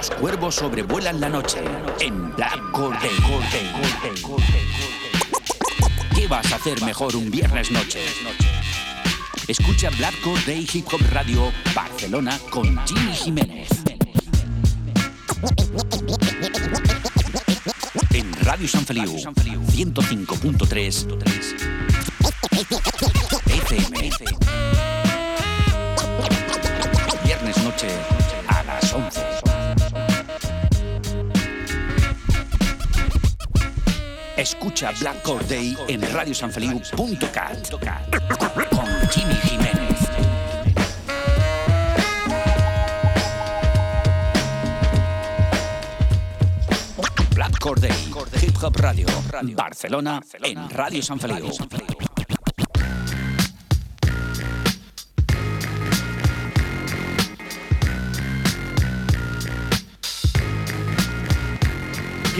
Los cuervos sobrevuelan la noche en Black Corday. ¿Qué vas a hacer mejor un viernes noche? Escucha Black Day Hip Hop Radio Barcelona con Jimmy Jiménez. En Radio San Feliu 105.3 FM. Viernes noche Escucha Black Day en radiosanfeliu.cat con Jimmy Jiménez. Black Day, Hip Hop Radio, Barcelona, en Radio San Feliu.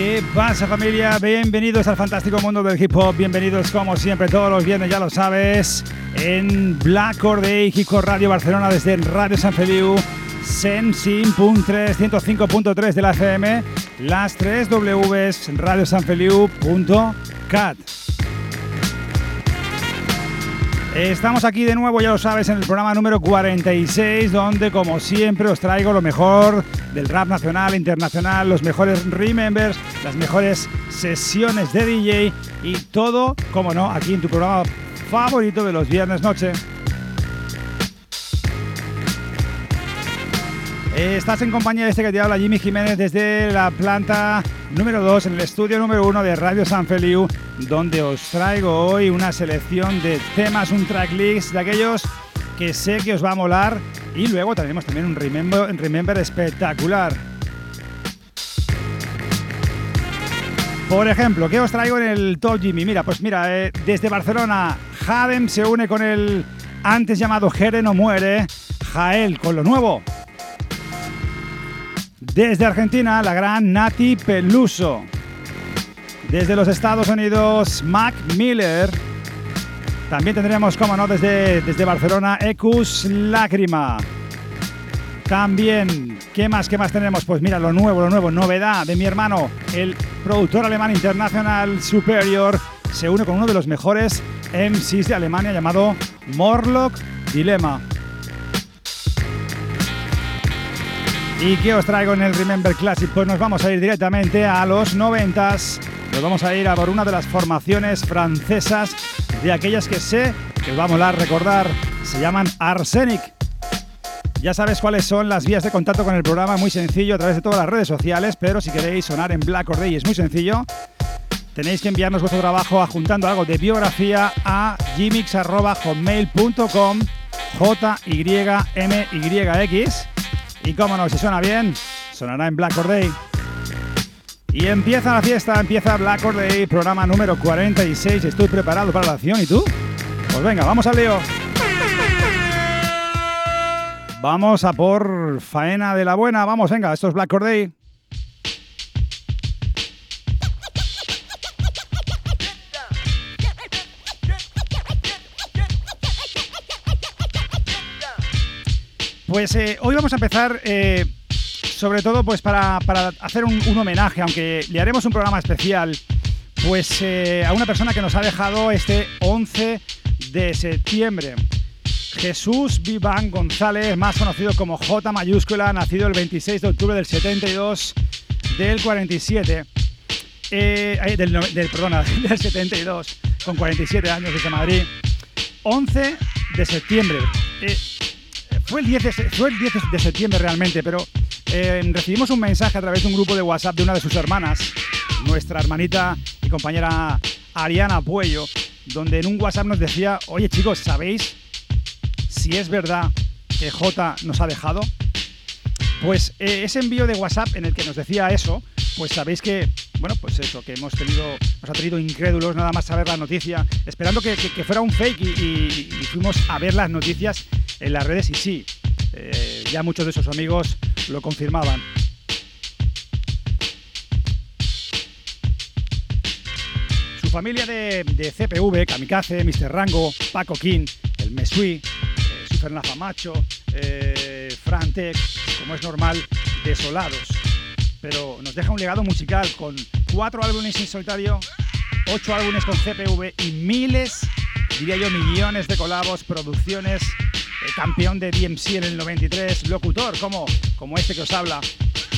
¿Qué pasa familia? Bienvenidos al fantástico mundo del hip hop, bienvenidos como siempre todos los viernes, ya lo sabes, en Black Day Hip Hop Radio Barcelona desde Radio San Feliu, Sensim.3, 105.3 de la FM, las 3 Ws, radiosanfeliu.cat. Estamos aquí de nuevo, ya lo sabes, en el programa número 46, donde como siempre os traigo lo mejor del rap nacional, internacional, los mejores remembers, las mejores sesiones de DJ y todo, como no, aquí en tu programa favorito de los viernes noche. Estás en compañía de este que te habla Jimmy Jiménez desde la planta número 2 en el estudio número 1 de Radio San Feliu, donde os traigo hoy una selección de temas, un tracklist de aquellos que sé que os va a molar y luego tenemos también un remember, espectacular. Por ejemplo, ¿qué os traigo en el Top Jimmy? Mira, pues mira, eh, desde Barcelona, Hadem se une con el antes llamado Jere no muere, Jael con lo nuevo. Desde Argentina, la gran Nati Peluso. Desde los Estados Unidos, Mac Miller. También tendremos, como no, desde, desde Barcelona, Ecus Lágrima. También, ¿qué más, qué más tenemos? Pues mira, lo nuevo, lo nuevo, novedad de mi hermano, el productor alemán internacional Superior, se une con uno de los mejores MCs de Alemania llamado Morlock Dilemma. ¿Y qué os traigo en el Remember Classic? Pues nos vamos a ir directamente a los 90 Nos vamos a ir a por una de las formaciones francesas de aquellas que sé que os va a recordar. Se llaman Arsenic. Ya sabes cuáles son las vías de contacto con el programa, muy sencillo, a través de todas las redes sociales, pero si queréis sonar en Black or Day es muy sencillo. Tenéis que enviarnos vuestro trabajo adjuntando algo de biografía a gmix.hotmail.com j y cómo no, si suena bien, sonará en Black Or Day. Y empieza la fiesta, empieza Black Or Day, programa número 46. Estoy preparado para la acción, ¿y tú? Pues venga, vamos al lío. Vamos a por faena de la buena. Vamos, venga, esto es Black Or Pues eh, hoy vamos a empezar eh, sobre todo pues para, hacer un, homenaje, aunque le haremos un programa especial, pues eh, a una persona que nos ha dejado este 11 de septiembre. Jesús Viván González, más conocido como J mayúscula, nacido el 26 de octubre del 72 del 47. del, del, perdona, del 72, con 47 años desde Madrid. 11 de septiembre. Fue el 10 de, septiembre realmente, pero eh, recibimos un mensaje a través de un grupo de WhatsApp de una de sus hermanas, nuestra hermanita y compañera Ariana Puello, donde en un WhatsApp nos decía, oye chicos, ¿sabéis si es verdad que J nos ha dejado? Pues eh, ese envío de WhatsApp en el que nos decía eso, pues sabéis que, bueno, pues eso, que hemos tenido, nos ha tenido incrédulos nada más saber la noticia, esperando que, fuera un fake y, fuimos a ver las noticias en las redes y sí, eh, ya muchos de sus amigos lo confirmaban. Su familia de, CPV, Kamikaze, Mr. Rango, Paco King, el Mesui, eh, Supernafa Macho, eh, Frantec, como es normal, desolados pero nos deja un legado musical con cuatro álbumes en solitario, ocho álbumes con CPV y miles, diría yo, millones de colabos, producciones, eh, campeón de DMC en el 93, locutor como, como este que os habla,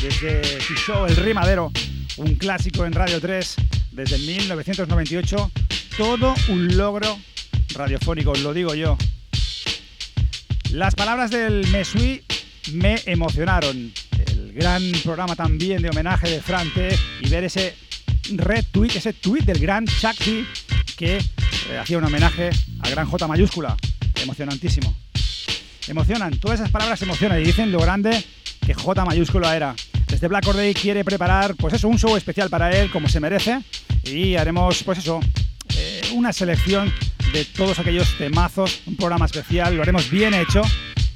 desde su show El Rimadero, un clásico en Radio 3 desde 1998, todo un logro radiofónico, lo digo yo. Las palabras del Mesui me emocionaron. Gran programa también de homenaje de Frante y ver ese red tweet, ese tweet del gran Chucky que eh, hacía un homenaje al gran J mayúscula. Emocionantísimo. Emocionan, todas esas palabras emocionan y dicen lo grande que J mayúscula era. Desde Black Day quiere preparar, pues eso, un show especial para él, como se merece, y haremos, pues eso, eh, una selección de todos aquellos temazos, un programa especial, lo haremos bien hecho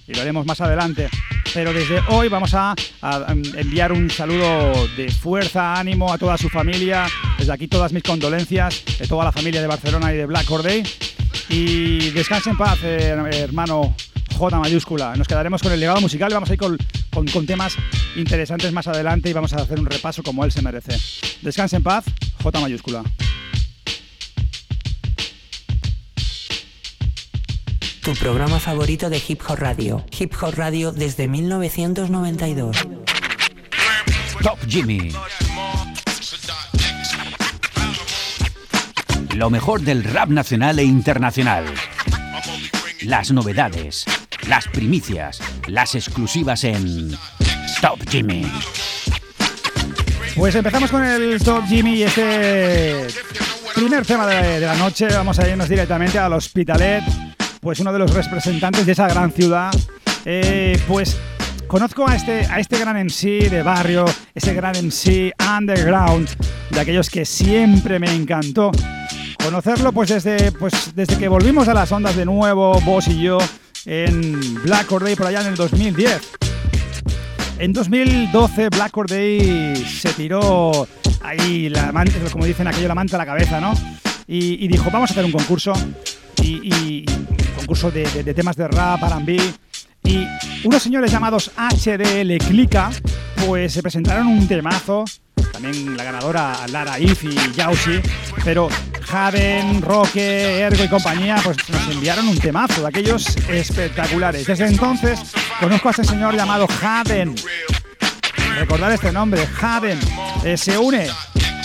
y lo haremos más adelante. Pero desde hoy vamos a, enviar un saludo de fuerza, ánimo a toda su familia. Desde aquí todas mis condolencias de toda la familia de Barcelona y de Black Day. Y descanse en paz, eh, hermano J mayúscula. Nos quedaremos con el legado musical y vamos a ir con, con, temas interesantes más adelante y vamos a hacer un repaso como él se merece. Descanse en paz, J mayúscula. Tu programa favorito de Hip Hop Radio. Hip Hop Radio desde 1992. Top Jimmy. Lo mejor del rap nacional e internacional. Las novedades, las primicias, las exclusivas en Top Jimmy. Pues empezamos con el Top Jimmy y este primer tema de, la noche. Vamos a irnos directamente al Hospitalet, pues uno de los representantes de esa gran ciudad. Eh, pues conozco a este, a este gran MC de barrio, ese gran MC underground, de aquellos que siempre me encantó. Conocerlo pues desde, pues desde que volvimos a las ondas de nuevo, vos y yo, en Black Day por allá en el 2010. En 2012 Black Day se tiró ahí, la como dicen aquello, la manta a la cabeza, ¿no? Y, dijo, vamos a hacer un concurso, y, concurso de, temas de rap, R&B, y unos señores llamados HDL Clica, pues se presentaron un temazo, también la ganadora Lara If y Yausi, pero Jaden, Roque, Ergo y compañía, pues nos enviaron un temazo de aquellos espectaculares. Desde entonces conozco a este señor llamado Jaden. Recordar este nombre, Jaden. Eh, se une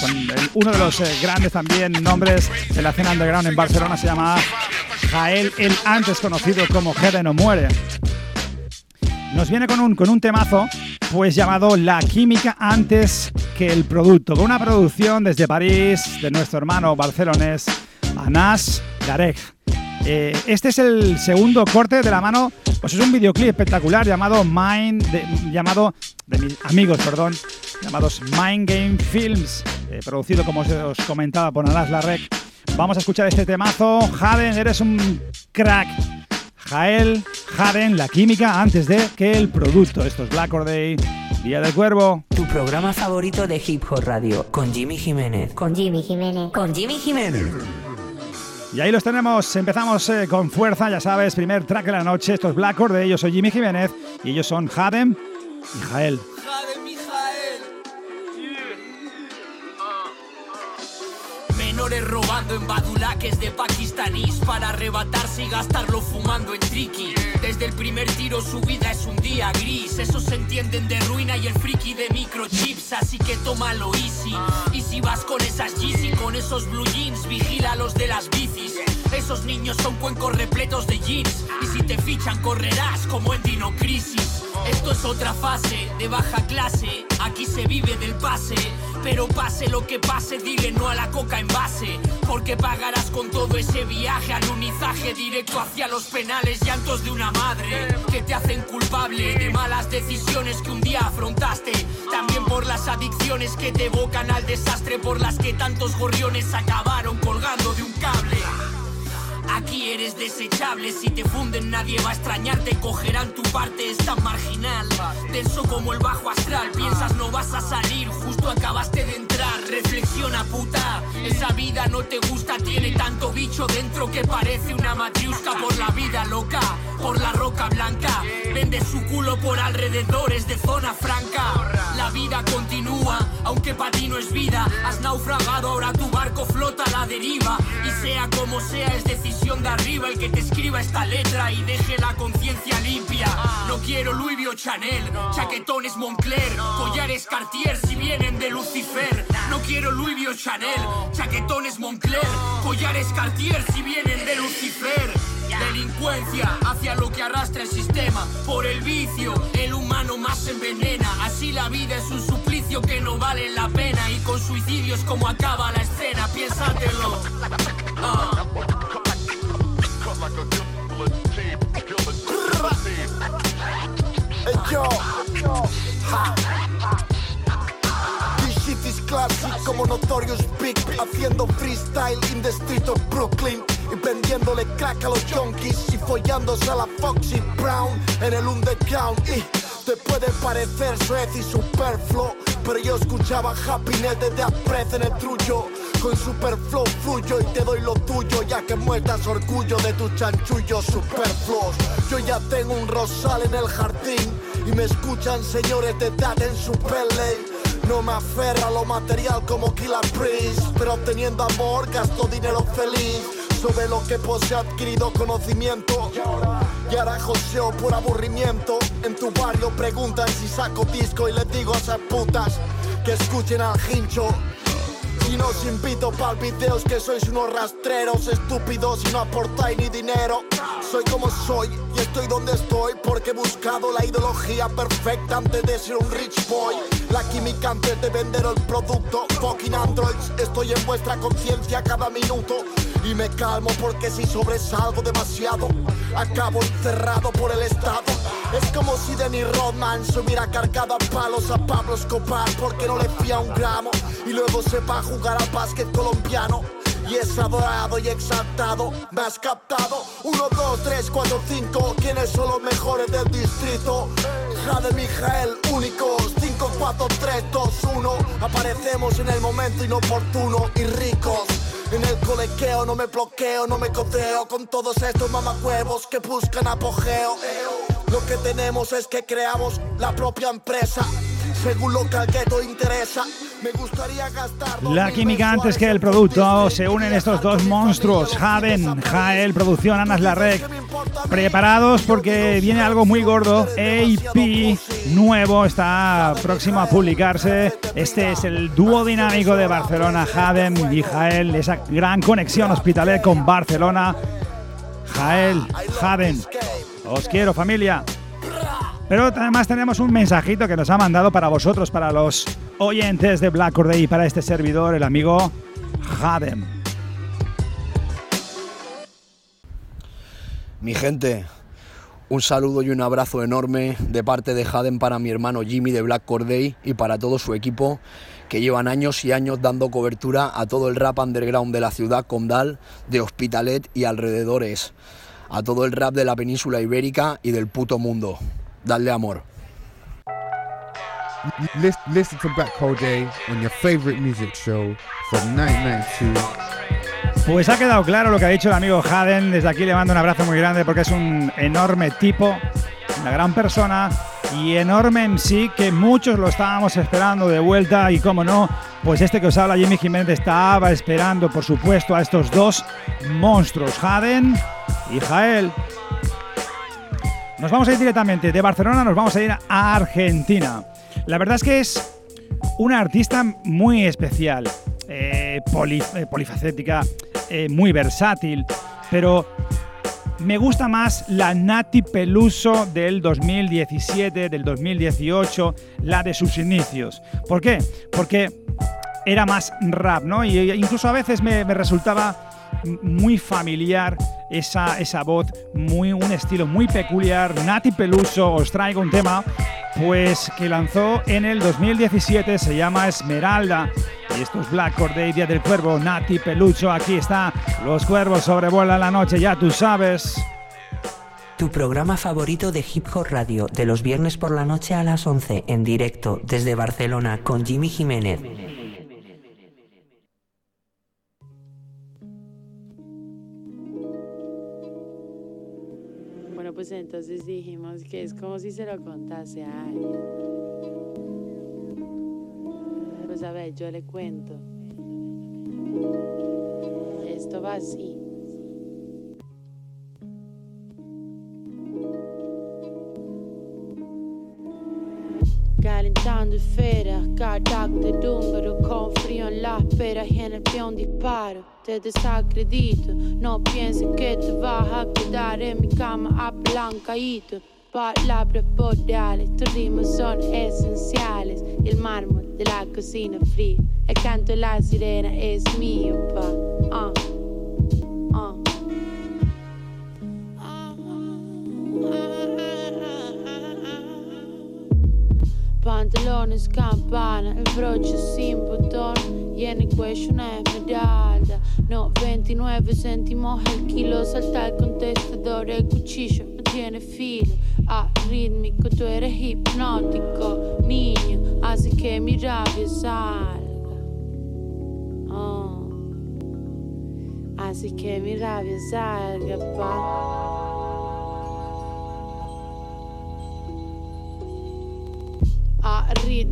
con uno de los eh, grandes también nombres de la escena underground en Barcelona, se llama Jael, el antes conocido como Jaden o Muere. Nos viene con un, con un temazo pues llamado La química antes que el producto, con una producción desde París de nuestro hermano barcelonés Anas Garek. Eh, este es el segundo corte de la mano, pues es un videoclip espectacular llamado Mind, llamado de mis amigos, perdón, llamados Mind Game Films, eh, producido como os comentaba por Anas Garek. Vamos a escuchar este temazo. Jaden, eres un crack. Jael, Jaden, la química antes de que el producto. Esto es Black Or Day, Día del Cuervo. Tu programa favorito de Hip Hop Radio, con Jimmy Jiménez. Con Jimmy Jiménez. Con Jimmy Jiménez. Y ahí los tenemos, empezamos eh, con fuerza, ya sabes, primer track de la noche, esto es Black Or Day, yo soy Jimmy Jiménez y ellos son Jaden y Jael. En badulaques de pakistaníes para arrebatarse y gastarlo fumando en triki. Desde el primer tiro su vida es un día gris. Esos se entienden de ruina y el friki de microchips, así que tómalo easy. Y si vas con esas Yeezy, con esos blue jeans, vigila los de las bicis. Esos niños son cuencos repletos de jeans. Y si te fichan, correrás como en Dino Crisis. Esto es otra fase de baja clase. Aquí se vive del pase. Lo que pase, dile no a la coca en base. Porque pagarás con todo ese viaje, alunizaje directo hacia los penales, llantos de una madre que te hacen culpable de malas decisiones que un día afrontaste. También por las adicciones que te evocan al desastre, por las que tantos gorriones acabaron colgando de un cable. Aquí eres desechable, si te funden nadie va a extrañarte, cogerán tu parte, es tan marginal. Denso como el bajo astral, piensas no vas a salir, justo acabaste de entrar. Reflexiona puta, esa vida no te gusta, tiene tanto bicho dentro que parece una matriusca por la vida loca, por la roca blanca. Vende su culo por alrededores de zona franca. La vida continúa, aunque para ti no es vida. Has naufragado, ahora tu barco flota a la deriva. Y sea como sea, es decisión de arriba el que te escriba esta letra y deje la conciencia limpia. No quiero Louis Vuitton Chanel, chaquetones Moncler, collares Cartier si vienen de Lucifer. No quiero Louis Vuitton Chanel, chaquetones Moncler, collares Cartier si vienen de Lucifer. Delincuencia hacia lo que arrastra el sistema. Por el vicio, el humano más envenena. Así la vida es un suplicio que no vale la pena. Y con suicidios como acaba la escena, piénsatelo. Ah. Hey yo, ha. Classic como Notorious Big Haciendo freestyle in the street of Brooklyn Y vendiéndole crack a los junkies Y follándose a la Foxy Brown En el underground Y te puede parecer suez y superfluo Pero yo escuchaba Happiness desde Aprez en el trullo con superflow fluyo y te doy lo tuyo ya que muestras orgullo de tus chanchullos superfluos. Yo ya tengo un rosal en el jardín y me escuchan señores de edad en su pele. No me aferra lo material como Killer Priest, pero teniendo amor gasto dinero feliz. Sobre lo que posee adquirido conocimiento. Y ahora joseo por aburrimiento. En tu barrio preguntan si saco disco y les digo a esas putas que escuchen al hincho. Y no os invito pa'l videos que sois unos rastreros estúpidos y no aportáis ni dinero. Soy como soy y estoy donde estoy porque he buscado la ideología perfecta antes de ser un rich boy. La química antes de vender el producto. Fucking androids, estoy en vuestra conciencia cada minuto. Y me calmo porque si sobresalgo demasiado, acabo encerrado por el Estado. Es como si Denny Rodman se hubiera cargado a palos a Pablo Escobar porque no le fía un gramo. Y luego se va a jugar al básquet colombiano. Y es adorado y exaltado, me has captado 1, 2, 3, 4, 5 ¿Quiénes son los mejores del distrito? Jade Mijael, únicos 5, 4, 3, 2, 1 Aparecemos en el momento inoportuno y ricos en el colequeo no me bloqueo, no me codeo con todos estos mamacuevos que buscan apogeo. Lo que tenemos es que creamos la propia empresa. Según lo que al gueto interesa. La química antes que el producto se unen estos dos monstruos, Javen, Jael, producción, Anas Larrec. Preparados porque viene algo muy gordo. AP nuevo está próximo a publicarse. Este es el dúo dinámico de Barcelona, Javen y Jael. Esa gran conexión hospitalet con Barcelona. Jael, Javen. Os quiero, familia. Pero además tenemos un mensajito que nos ha mandado para vosotros, para los oyentes de Black Corday y para este servidor, el amigo Jaden. Mi gente, un saludo y un abrazo enorme de parte de Jaden para mi hermano Jimmy de Black Corday y para todo su equipo que llevan años y años dando cobertura a todo el rap underground de la ciudad condal, de Hospitalet y alrededores, a todo el rap de la península ibérica y del puto mundo. Dale amor. Listen to Black Hole Day on your favorite music show from 1992. Pues ha quedado claro lo que ha dicho el amigo Jaden. Desde aquí le mando un abrazo muy grande porque es un enorme tipo, una gran persona y enorme en sí que muchos lo estábamos esperando de vuelta y como no, pues este que os habla Jimmy Jiménez estaba esperando por supuesto a estos dos monstruos, Jaden y Jael. Nos vamos a ir directamente de Barcelona, nos vamos a ir a Argentina. La verdad es que es una artista muy especial, eh, eh, polifacética, eh, muy versátil, pero me gusta más la Nati Peluso del 2017, del 2018, la de sus inicios. ¿Por qué? Porque era más rap, ¿no? Y incluso a veces me resultaba muy familiar esa, esa voz, muy, un estilo muy peculiar. Nati Peluso os traigo un tema pues que lanzó en el 2017, se llama Esmeralda. Y estos Black Corday, Día del Cuervo, Nati Pelucho, aquí está. Los cuervos sobrevuelan la noche, ya tú sabes. Tu programa favorito de Hip Hop Radio, de los viernes por la noche a las 11, en directo desde Barcelona con Jimmy Jiménez. Bueno, pues entonces dijimos que es como si se lo contase a alguien. Pues a ver, yo le cuento. Esto va así. Calentando esferas, cardac de frío en la espera y en el peón disparo. Te desacredito, no pienses que te vas a quedar en mi cama apalancadito. Palabras boreales, tus ritmos son esenciales. El mármol de la cocina fría, el canto de la sirena es mío, pa. Ah. Pantalones campana, el broche sin botón y en el cuello una esmeralda. No, 29 céntimos el kilo, salta el contestador, el cuchillo no tiene filo. Arrítmico, tú eres hipnótico, niño, hace que mi rabia salga. Oh. Así que mi rabia salga, pa.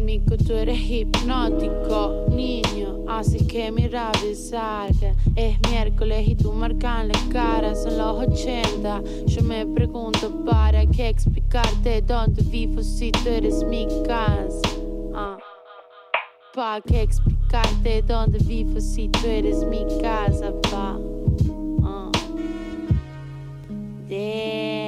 Arrítmico, tú eres hipnótico, niño, así que mi rabia salga. Es miércoles y tú marcan la cara, son los 80. Yo me pregunto para qué explicarte dónde vivo si tú eres mi casa. Ah. ¿Para qué explicarte dónde vivo si tú eres mi casa, pa? Ah. Damn,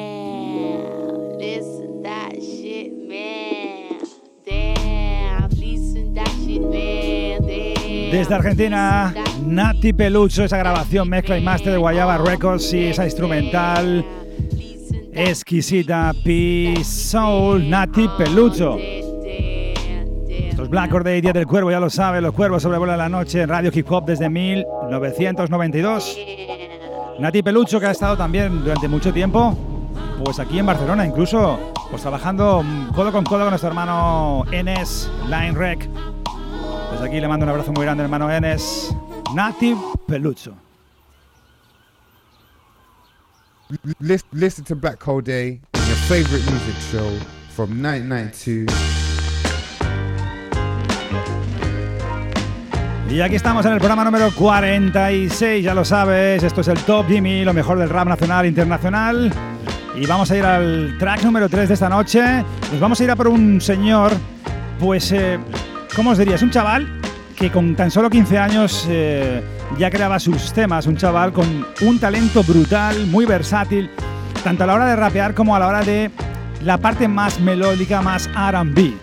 Desde Argentina, Nati Pelucho, esa grabación, mezcla y máster de Guayaba Records y esa instrumental exquisita, Peace Soul, Nati Pelucho. Estos Black Corday, Día del Cuervo, ya lo sabe, los cuervos sobrevuelan la noche en Radio Hip Hop desde 1992. Nati Pelucho, que ha estado también durante mucho tiempo, pues aquí en Barcelona, incluso pues trabajando codo con codo con nuestro hermano Enes, Line Rec. Aquí le mando un abrazo muy grande, hermano Enes. Nati Pelucho. Listen, listen to Black Hole Day, your favorite music show from 1992. Y aquí estamos en el programa número 46, ya lo sabes, esto es el Top Jimmy, lo mejor del rap nacional e internacional. Y vamos a ir al track número 3 de esta noche. Nos vamos a ir a por un señor, pues, eh, ¿cómo os diría? Es un chaval que con tan solo 15 años eh, ya creaba sus temas, un chaval con un talento brutal, muy versátil, tanto a la hora de rapear como a la hora de la parte más melódica, más RB.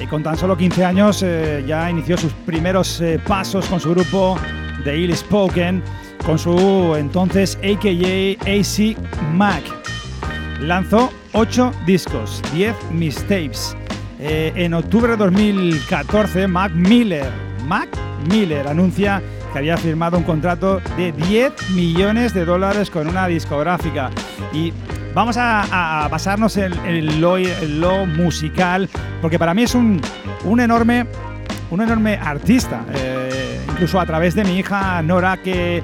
Y con tan solo 15 años eh, ya inició sus primeros eh, pasos con su grupo The Ill Spoken, con su entonces AKA AC Mac. Lanzó 8 discos, 10 mixtapes. Eh, en octubre de 2014, Mac Miller, Mac Miller anuncia que había firmado un contrato de 10 millones de dólares con una discográfica. Y vamos a, basarnos en, en lo musical, porque para mí es un, un enorme, un enorme artista. Eh, incluso a través de mi hija Nora, que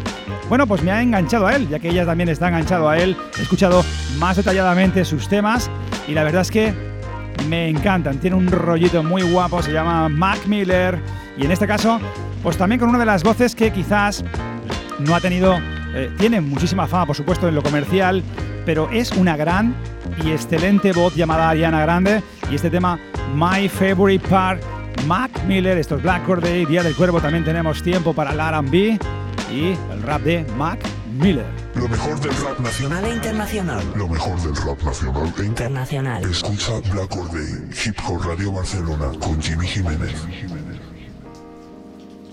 bueno, pues me ha enganchado a él, ya que ella también está enganchado a él. He escuchado más detalladamente sus temas y la verdad es que me encantan. Tiene un rollito muy guapo, se llama Mac Miller y en este caso, pues también con una de las voces que quizás no ha tenido, eh, tiene muchísima fama, por supuesto, en lo comercial, pero es una gran y excelente voz llamada Ariana Grande y este tema My Favorite Part, Mac Miller, esto es Black Corday, Día del Cuervo, también tenemos tiempo para el R&B y el rap de Mac Miller. Lo mejor del rap nacional. E internacional. Lo mejor del rap nacional e Internacional. Escucha Black Or Day, Hip Hop Radio Barcelona con Jimmy Jiménez.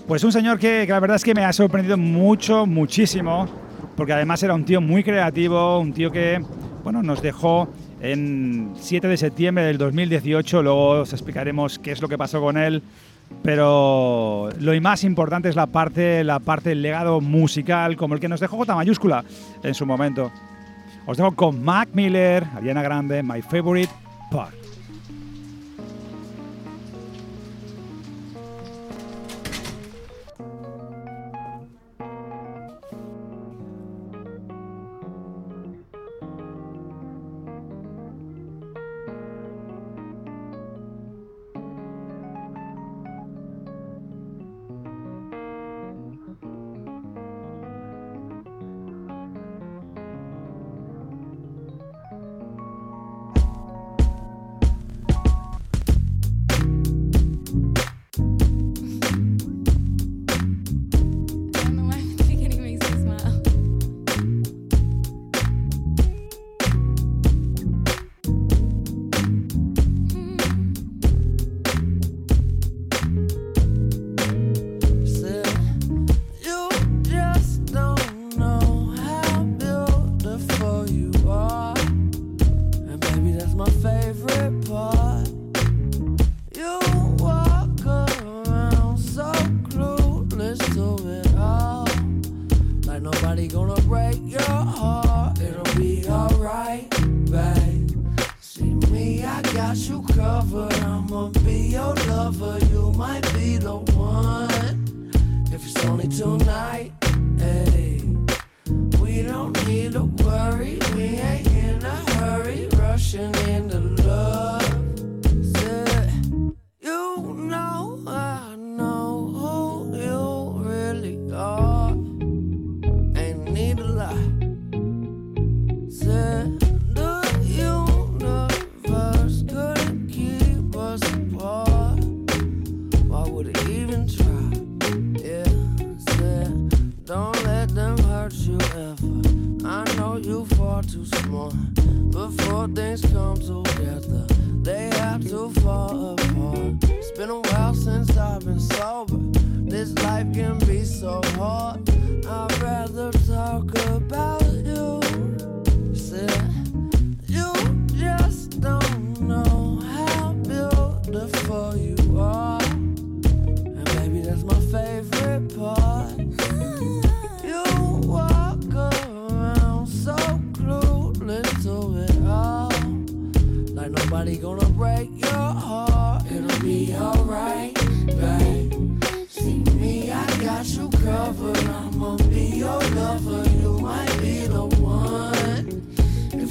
Pues un señor que, que la verdad es que me ha sorprendido mucho, muchísimo, porque además era un tío muy creativo, un tío que, bueno, nos dejó en 7 de septiembre del 2018, luego os explicaremos qué es lo que pasó con él, pero lo más importante es la parte, la parte del legado musical, como el que nos dejó J mayúscula en su momento. Os dejo con Mac Miller, Ariana Grande, My Favorite Part.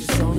so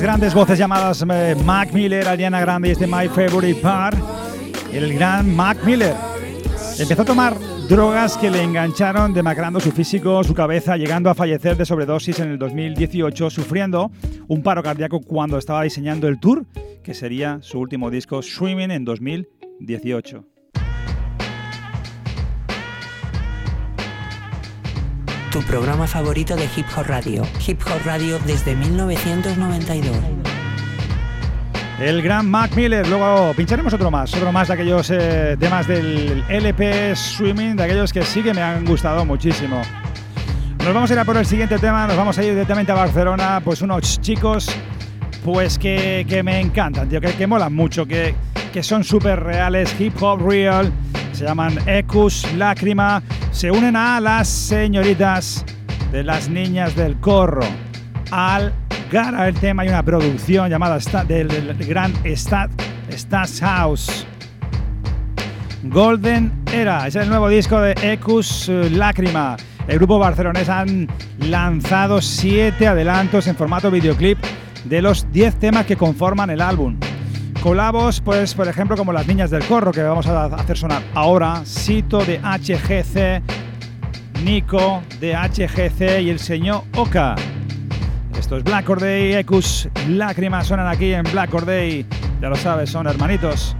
grandes voces llamadas eh, Mac Miller, Ariana Grande y este My Favorite Part, el gran Mac Miller. Empezó a tomar drogas que le engancharon demacrando su físico, su cabeza, llegando a fallecer de sobredosis en el 2018, sufriendo un paro cardíaco cuando estaba diseñando el tour, que sería su último disco, Swimming, en 2018. Tu programa favorito de Hip Hop Radio. Hip Hop Radio desde 1992. El gran Mac Miller, luego pincharemos otro más, otro más de aquellos eh, temas del LP Swimming, de aquellos que sí que me han gustado muchísimo. Nos vamos a ir a por el siguiente tema, nos vamos a ir directamente a Barcelona, pues unos chicos pues que, me encantan, tío, que, que molan mucho, que, que son súper reales, hip hop real, se llaman Ecus Lágrima, se unen a las señoritas de las niñas del corro, al Gara el tema y una producción llamada del, gran Stat, Stats House. Golden Era. Es el nuevo disco de Ecus Lágrima. El grupo barcelonés han lanzado siete adelantos en formato videoclip de los 10 temas que conforman el álbum. Colabos, pues por ejemplo como Las Niñas del Corro, que vamos a hacer sonar ahora, Sito de HGC, Nico de HGC y el señor Oka. Esto es Black Corday, Ecus Lágrimas suenan aquí en Black Corday. Ya lo sabes, son hermanitos.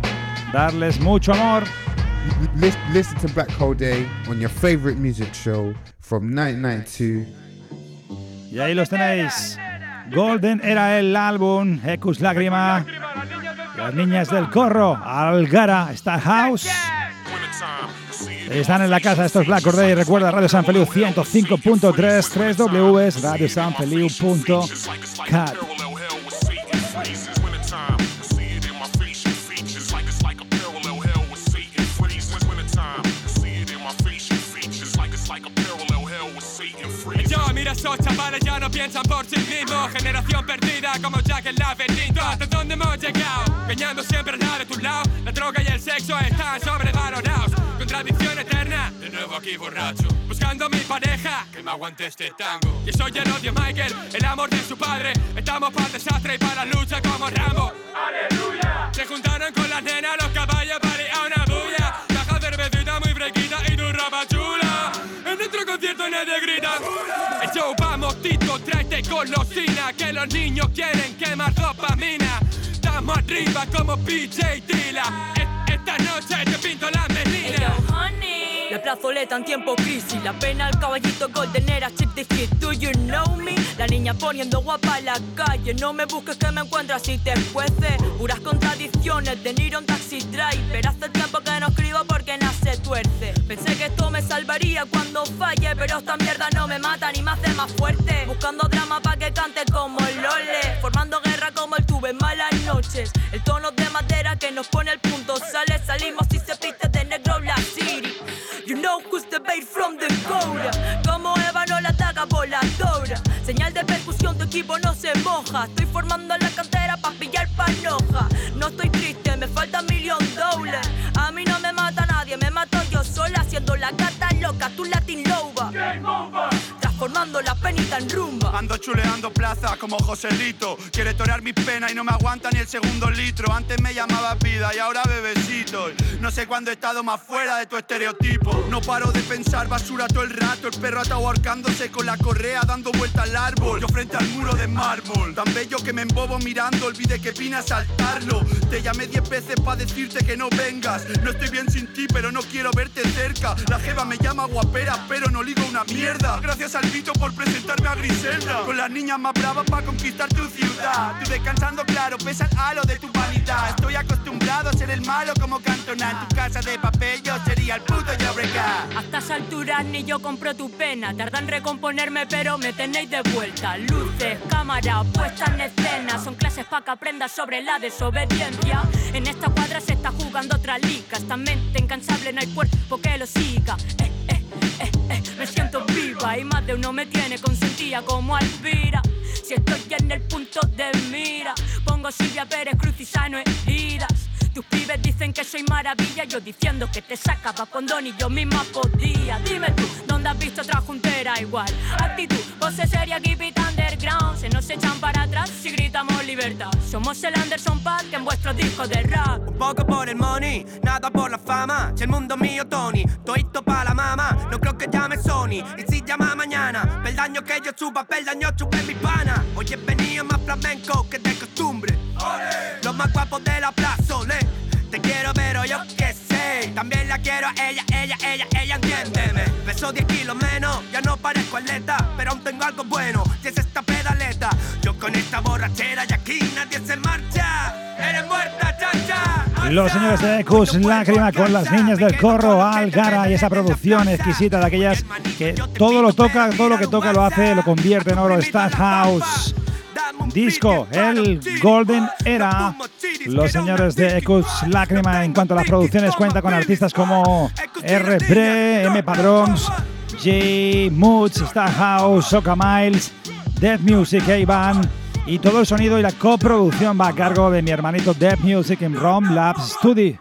Darles mucho amor. Listen to Black Corday on your favorite music show from 1992. Y ahí los tenéis. Golden era el álbum, Ecus Lágrima. Las niñas del corro, Algara, Star House. Están en la casa estos Black Corday. Recuerda Radio San Feliu 105.3, 3 Ws, radiosanfeliu.cat. esos chavales ya no piensan por sí mismos Generación perdida como Jack en la laberinto ¿Hasta dónde hemos llegado? Peñando siempre nada de tu lado. La droga y el sexo están sobrevalorados. Contradicción eterna. De nuevo aquí borracho. Buscando mi pareja. Que me aguante este tango. Y soy el odio Michael. El amor de su padre. Estamos para el desastre y para la lucha como Rambo. ¡Aleluya! Se juntaron con las nenas Los caballos para una bulla. Caja de cervecita muy fresquita Y tu ropa chula. En nuestro concierto nadie grita vamos Tito, tráete golosina Que los niños quieren quemar dopamina Estamos arriba como PJ Dilla. E-, Esta noche te pinto la melina. La plazoleta en tiempo crisis, la pena al caballito goldenera, chip de hit, do you know me? La niña poniendo guapa en la calle, no me busques que me encuentras si te jueces. Puras contradicciones de Niro taxi driver, hace tiempo que no escribo porque nace Pensé que esto me salvaría cuando falle, pero esta mierda no me mata ni me hace más fuerte. Buscando drama pa' que cante como el Lole, formando guerra como el tuve en malas noches. El tono de madera que nos pone el punto sale, salimos y se piste de negro la city. You know who's the bait from the code. Como Eva no la ataca voladora. Señal de percusión, tu equipo no se moja. Estoy formando la cantera pa' pillar panoja. No estoy triste, la gata loca, tu Latin Loba transformando la penita en rumba. Ando chuleando plaza como Joselito. Quiere torear mi pena y no me aguanta ni el segundo litro. Antes me llamaba vida y ahora bebecito. No sé cuándo he estado más fuera de tu estereotipo. No paro de pensar basura todo el rato. El perro atado ahorcándose con la correa dando vuelta al árbol. Yo frente al muro de mármol. Tan bello que me embobo mirando. Olvide que vine a saltarlo. Te llamé diez veces para decirte que no vengas. No estoy bien sin ti, pero no quiero verte cerca. La jeva me llama guapera, pero no ligo una mierda. Gracias al por presentarme a Griselda. Con las niñas más bravas para conquistar tu ciudad. Tú descansando claro, pesa el halo de tu vanidad. Estoy acostumbrado a ser el malo como cantona. En tu casa de papel yo sería el puto Llobregat. A estas alturas ni yo compro tu pena. Tardan en recomponerme, pero me tenéis de vuelta. Luces, cámara, puesta en escena. Son clases para que aprendas sobre la desobediencia. En esta cuadra se está jugando otra liga. Esta mente incansable no hay cuerpo que lo siga. Eh, eh, viva y más de uno me tiene consentida como Alvira. Si estoy en el punto de mira, pongo Silvia Pérez Cruz y sano heridas. Tus pibes dicen que soy maravilla, yo diciendo que te sacaba con Don y yo misma podía. Dime tú, ¿dónde has visto otra juntera igual? Actitud, pose seria, it underground. Se nos echan para atrás si gritamos libertad. Somos el Anderson Paak en vuestro disco de rap. Un poco por el money, nada por la fama. Si el mundo mío, Tony, toito para la mama. No creo que llame Sony, y si llama mañana, peldaño que yo suba, peldaño chupe mi pana. Hoy he venido más flamenco que de costumbre. Los más guapos de la plaza, También la quiero a ella, ella, ella, ella, entiéndeme. Peso 10 kilos menos, ya no parezco atleta. Pero aún tengo algo bueno, y es esta pedaleta. Yo con esta borrachera y aquí nadie se marcha. Eres muerta, chacha. Los señores de Ecus Lágrima con las niñas del corro, Algara y esa producción exquisita de aquellas que todo lo toca, todo lo que toca lo hace, lo convierte en oro. Star House disco, el Golden Era. Los señores de Ecus Lágrima en cuanto a las producciones cuenta con artistas como R. Bre, M. Padrons, J. Moods, Star House, Soca Miles, Death Music, Iván y todo el sonido y la coproducción va a cargo de mi hermanito Death Music en ROM Labs Studio.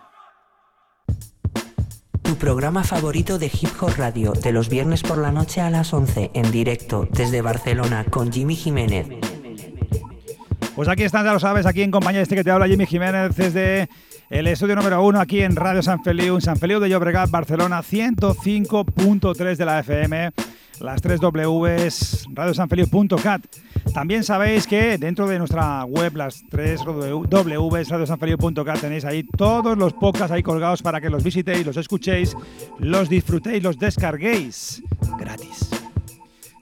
programa favorito de Hip Hop Radio, de los viernes por la noche a las 11, en directo desde Barcelona con Jimmy Jiménez. Pues aquí están, ya lo sabes, aquí en compañía de este que te habla Jimmy Jiménez desde el estudio número uno aquí en Radio San Feliu, San Feliu de Llobregat, Barcelona, 105.3 de la FM, las 3 Ws, radiosanfeliu.cat. También sabéis que dentro de nuestra web, las 3 Ws, radiosanfeliu.cat, tenéis ahí todos los podcasts ahí colgados para que los visitéis, los escuchéis, los disfrutéis, los descarguéis gratis.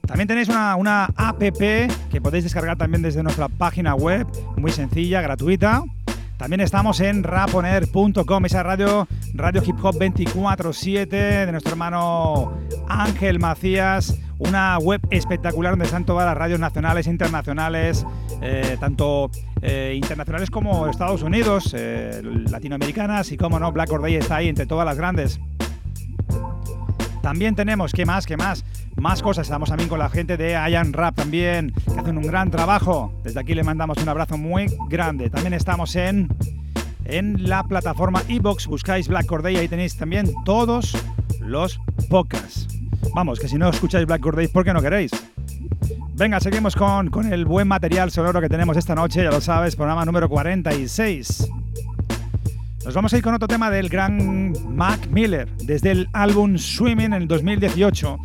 También tenéis una, una app que podéis descargar también desde nuestra página web, muy sencilla, gratuita. También estamos en raponer.com, esa radio, radio hip hop 24-7 de nuestro hermano Ángel Macías. Una web espectacular donde están todas las radios nacionales e internacionales, eh, tanto eh, internacionales como Estados Unidos, eh, latinoamericanas y como no, Black Or está ahí entre todas las grandes. También tenemos, ¿qué más? ¿Qué más? Más cosas. Estamos también con la gente de Ian Rap también, que hacen un gran trabajo. Desde aquí le mandamos un abrazo muy grande. También estamos en, en la plataforma Ebox. Buscáis Black Corday, ahí tenéis también todos los podcasts. Vamos, que si no escucháis Black Corday, ¿por qué no queréis? Venga, seguimos con, con el buen material sonoro que tenemos esta noche, ya lo sabes, programa número 46. Nos vamos a ir con otro tema del gran Mac Miller, desde el álbum Swimming en el 2018.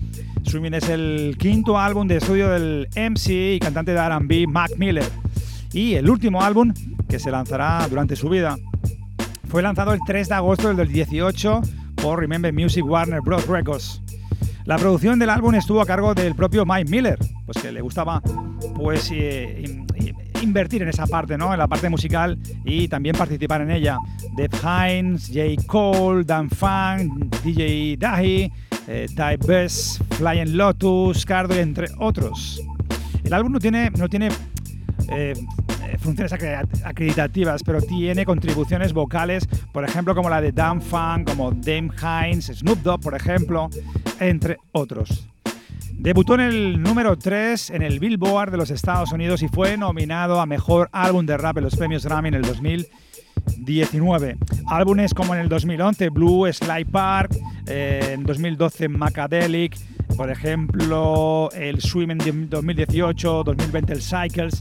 Swimming es el quinto álbum de estudio del MC y cantante de RB Mac Miller. Y el último álbum que se lanzará durante su vida. Fue lanzado el 3 de agosto del 2018 por Remember Music Warner Bros. Records. La producción del álbum estuvo a cargo del propio Mike Miller, pues que le gustaba pues eh, invertir en esa parte, ¿no? En la parte musical y también participar en ella. Dave Hines, J. Cole, Dan Fang, DJ Dahi, eh, Best, Flying Lotus, Cardo, entre otros. El álbum no tiene, no tiene eh, funciones acreditativas, pero tiene contribuciones vocales, por ejemplo, como la de Dan Fang, como Dame Hines, Snoop Dogg, por ejemplo, entre otros. Debutó en el número 3 en el Billboard de los Estados Unidos y fue nominado a Mejor Álbum de Rap en los premios Grammy en el 2019. Álbumes como en el 2011 Blue, Sly Park, eh, en 2012 Macadelic, por ejemplo el Swim en 2018, 2020 el Cycles.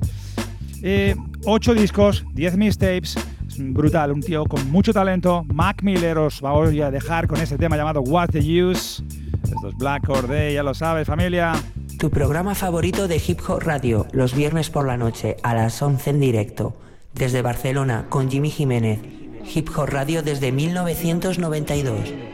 Eh, 8 discos, 10 mixtapes, brutal, un tío con mucho talento. Mac Miller os va a dejar con ese tema llamado What's the Use. Esto es Black Or ya lo sabes, familia. Tu programa favorito de Hip Hop Radio, los viernes por la noche a las 11 en directo. Desde Barcelona, con Jimmy Jiménez. Hip Hop Radio desde 1992.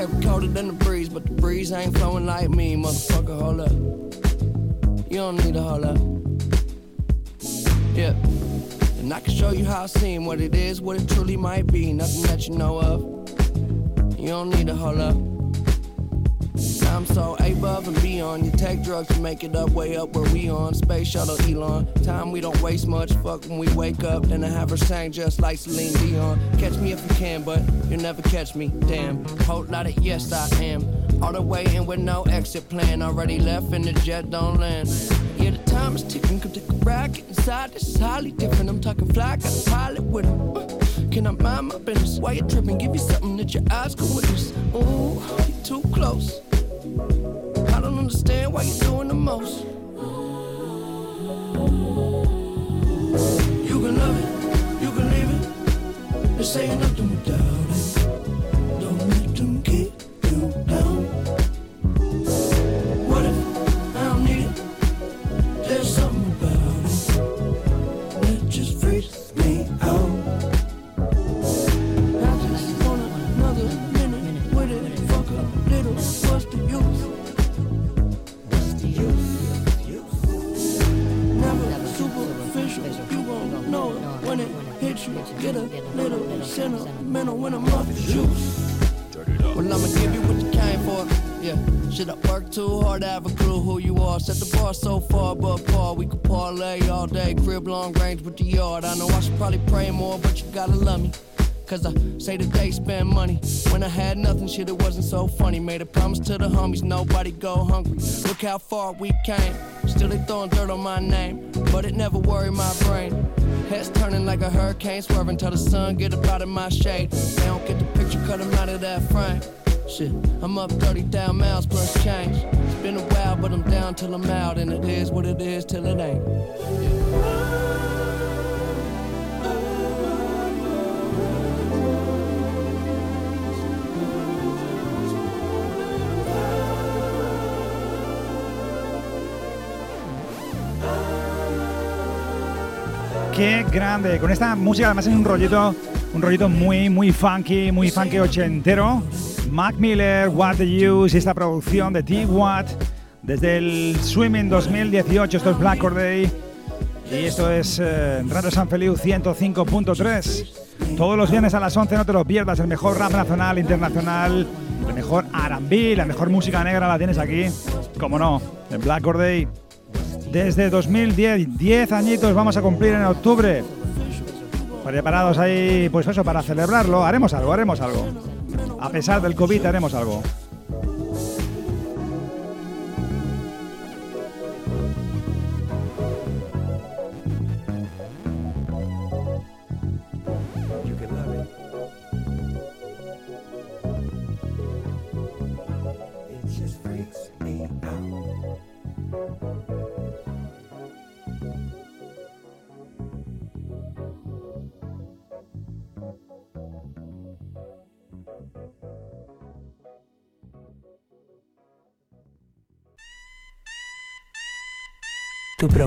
kept colder than the breeze, but the breeze ain't flowing like me, motherfucker. Hold up, you don't need to hold up. Yeah, and I can show you how I seen what it is, what it truly might be, nothing that you know of. You don't need to hold up make it up, way up where we on. Space shuttle Elon. Time we don't waste much. Fuck when we wake up. Then I have her sang just like Celine Dion. Catch me if you can, but you'll never catch me. Damn. Whole lot of yes, I am. All the way in with no exit plan. Already left and the jet don't land. Yeah, the time is ticking. Come take a. Get inside. This is highly different. I'm talking fly. Got a pilot with him. Uh, can I mind my business? Why you tripping? Give you something that your eyes can witness. Ooh, you too close understand why you're doing the most. You can love it, you can leave it. This ain't up to. Get a little sentimental when I'm off the juice. Well, I'ma give you what you came for. Yeah, should I work too hard to have a clue who you are? Set the bar so far above par. We could parlay all day, crib long range with the yard. I know I should probably pray more, but you gotta love me. Cause I say that they spend money. When I had nothing, shit, it wasn't so funny. Made a promise to the homies, nobody go hungry. Look how far we came. Still they throwing dirt on my name, but it never worried my brain. Heads turning like a hurricane, swerving till the sun get up out of my shade. They don't get the picture, cut 'em out of that frame. Shit, I'm up 30,000 miles plus change. It's been a while, but I'm down till I'm out, and it is what it is till it ain't. Qué grande. Con esta música además es un rollito, un rollito muy, muy funky, muy funky ochentero. Mac Miller, What the Use esta producción de T-Watt desde el Swimming 2018. Esto es Black Corday y esto es eh, Radio San Feliu 105.3. Todos los viernes a las 11 no te lo pierdas. El mejor rap nacional, internacional, el mejor R&B, la mejor música negra la tienes aquí. Como no, en Black Corday desde 2010. 10 añitos vamos a cumplir en octubre. Preparados ahí, pues eso, para celebrarlo. Haremos algo, haremos algo. A pesar del COVID, haremos algo.